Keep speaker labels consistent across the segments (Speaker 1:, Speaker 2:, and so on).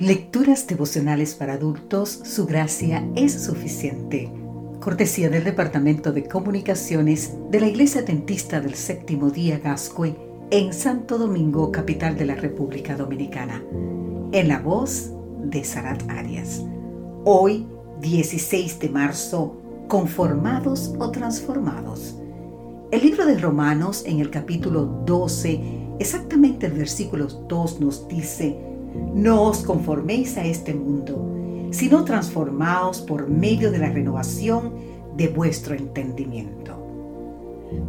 Speaker 1: Lecturas devocionales para adultos, su gracia es suficiente. Cortesía del Departamento de Comunicaciones de la Iglesia Dentista del Séptimo Día Gascue en Santo Domingo, capital de la República Dominicana. En la voz de Sarat Arias. Hoy, 16 de marzo, conformados o transformados. El libro de Romanos en el capítulo 12, exactamente el versículo 2 nos dice, no os conforméis a este mundo, sino transformaos por medio de la renovación de vuestro entendimiento.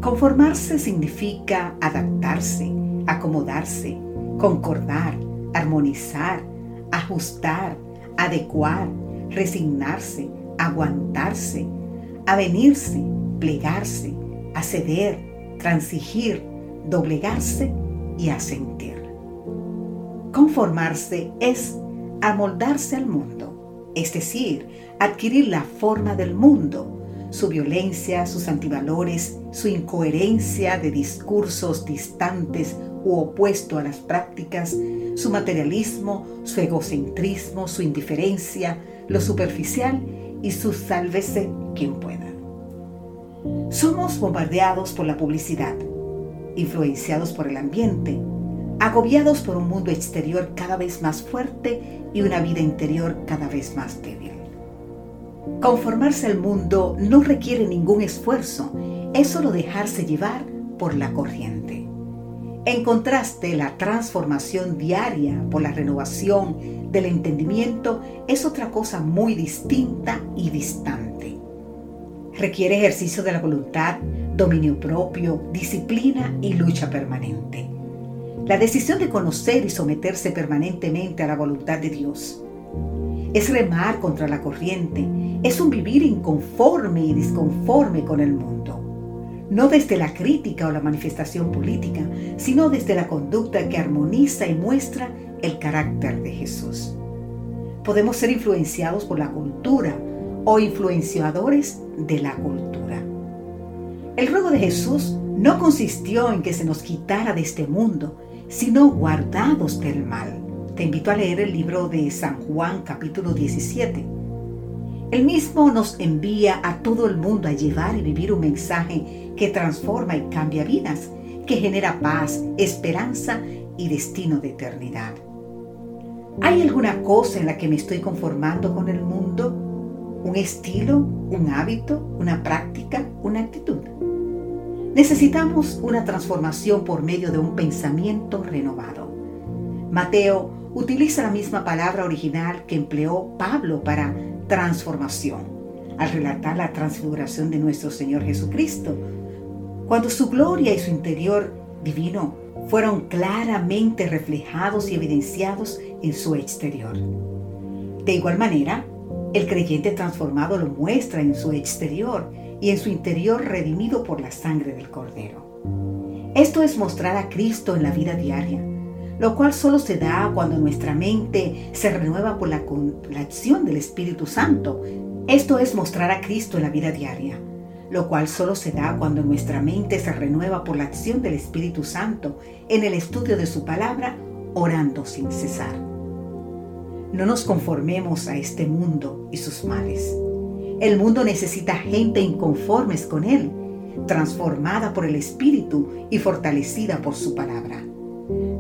Speaker 1: Conformarse significa adaptarse, acomodarse, concordar, armonizar, ajustar, adecuar, resignarse, aguantarse, avenirse, plegarse, acceder, transigir, doblegarse y asentir. Conformarse es amoldarse al mundo, es decir, adquirir la forma del mundo, su violencia, sus antivalores, su incoherencia de discursos distantes u opuesto a las prácticas, su materialismo, su egocentrismo, su indiferencia, lo superficial y su sálvese quien pueda. Somos bombardeados por la publicidad, influenciados por el ambiente, agobiados por un mundo exterior cada vez más fuerte y una vida interior cada vez más débil. Conformarse al mundo no requiere ningún esfuerzo, es solo dejarse llevar por la corriente. En contraste, la transformación diaria por la renovación del entendimiento es otra cosa muy distinta y distante. Requiere ejercicio de la voluntad, dominio propio, disciplina y lucha permanente. La decisión de conocer y someterse permanentemente a la voluntad de Dios. Es remar contra la corriente, es un vivir inconforme y disconforme con el mundo. No desde la crítica o la manifestación política, sino desde la conducta que armoniza y muestra el carácter de Jesús. Podemos ser influenciados por la cultura o influenciadores de la cultura. El ruego de Jesús no consistió en que se nos quitara de este mundo, sino guardados del mal. Te invito a leer el libro de San Juan capítulo 17. El mismo nos envía a todo el mundo a llevar y vivir un mensaje que transforma y cambia vidas, que genera paz, esperanza y destino de eternidad. ¿Hay alguna cosa en la que me estoy conformando con el mundo? ¿Un estilo? ¿Un hábito? ¿Una práctica? ¿Una actitud? Necesitamos una transformación por medio de un pensamiento renovado. Mateo utiliza la misma palabra original que empleó Pablo para transformación, al relatar la transfiguración de nuestro Señor Jesucristo, cuando su gloria y su interior divino fueron claramente reflejados y evidenciados en su exterior. De igual manera, el creyente transformado lo muestra en su exterior y en su interior redimido por la sangre del Cordero. Esto es mostrar a Cristo en la vida diaria, lo cual solo se da cuando nuestra mente se renueva por la, acción del Espíritu Santo. Esto es mostrar a Cristo en la vida diaria, lo cual solo se da cuando nuestra mente se renueva por la acción del Espíritu Santo en el estudio de su palabra, orando sin cesar. No nos conformemos a este mundo y sus males. El mundo necesita gente inconformes con Él, transformada por el Espíritu y fortalecida por su palabra.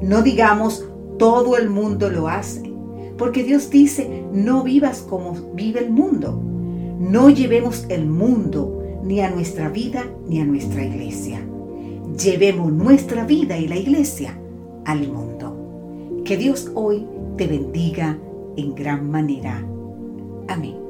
Speaker 1: No digamos, todo el mundo lo hace, porque Dios dice, no vivas como vive el mundo. No llevemos el mundo ni a nuestra vida ni a nuestra iglesia. Llevemos nuestra vida y la iglesia al mundo. Que Dios hoy te bendiga en gran manera. Amén.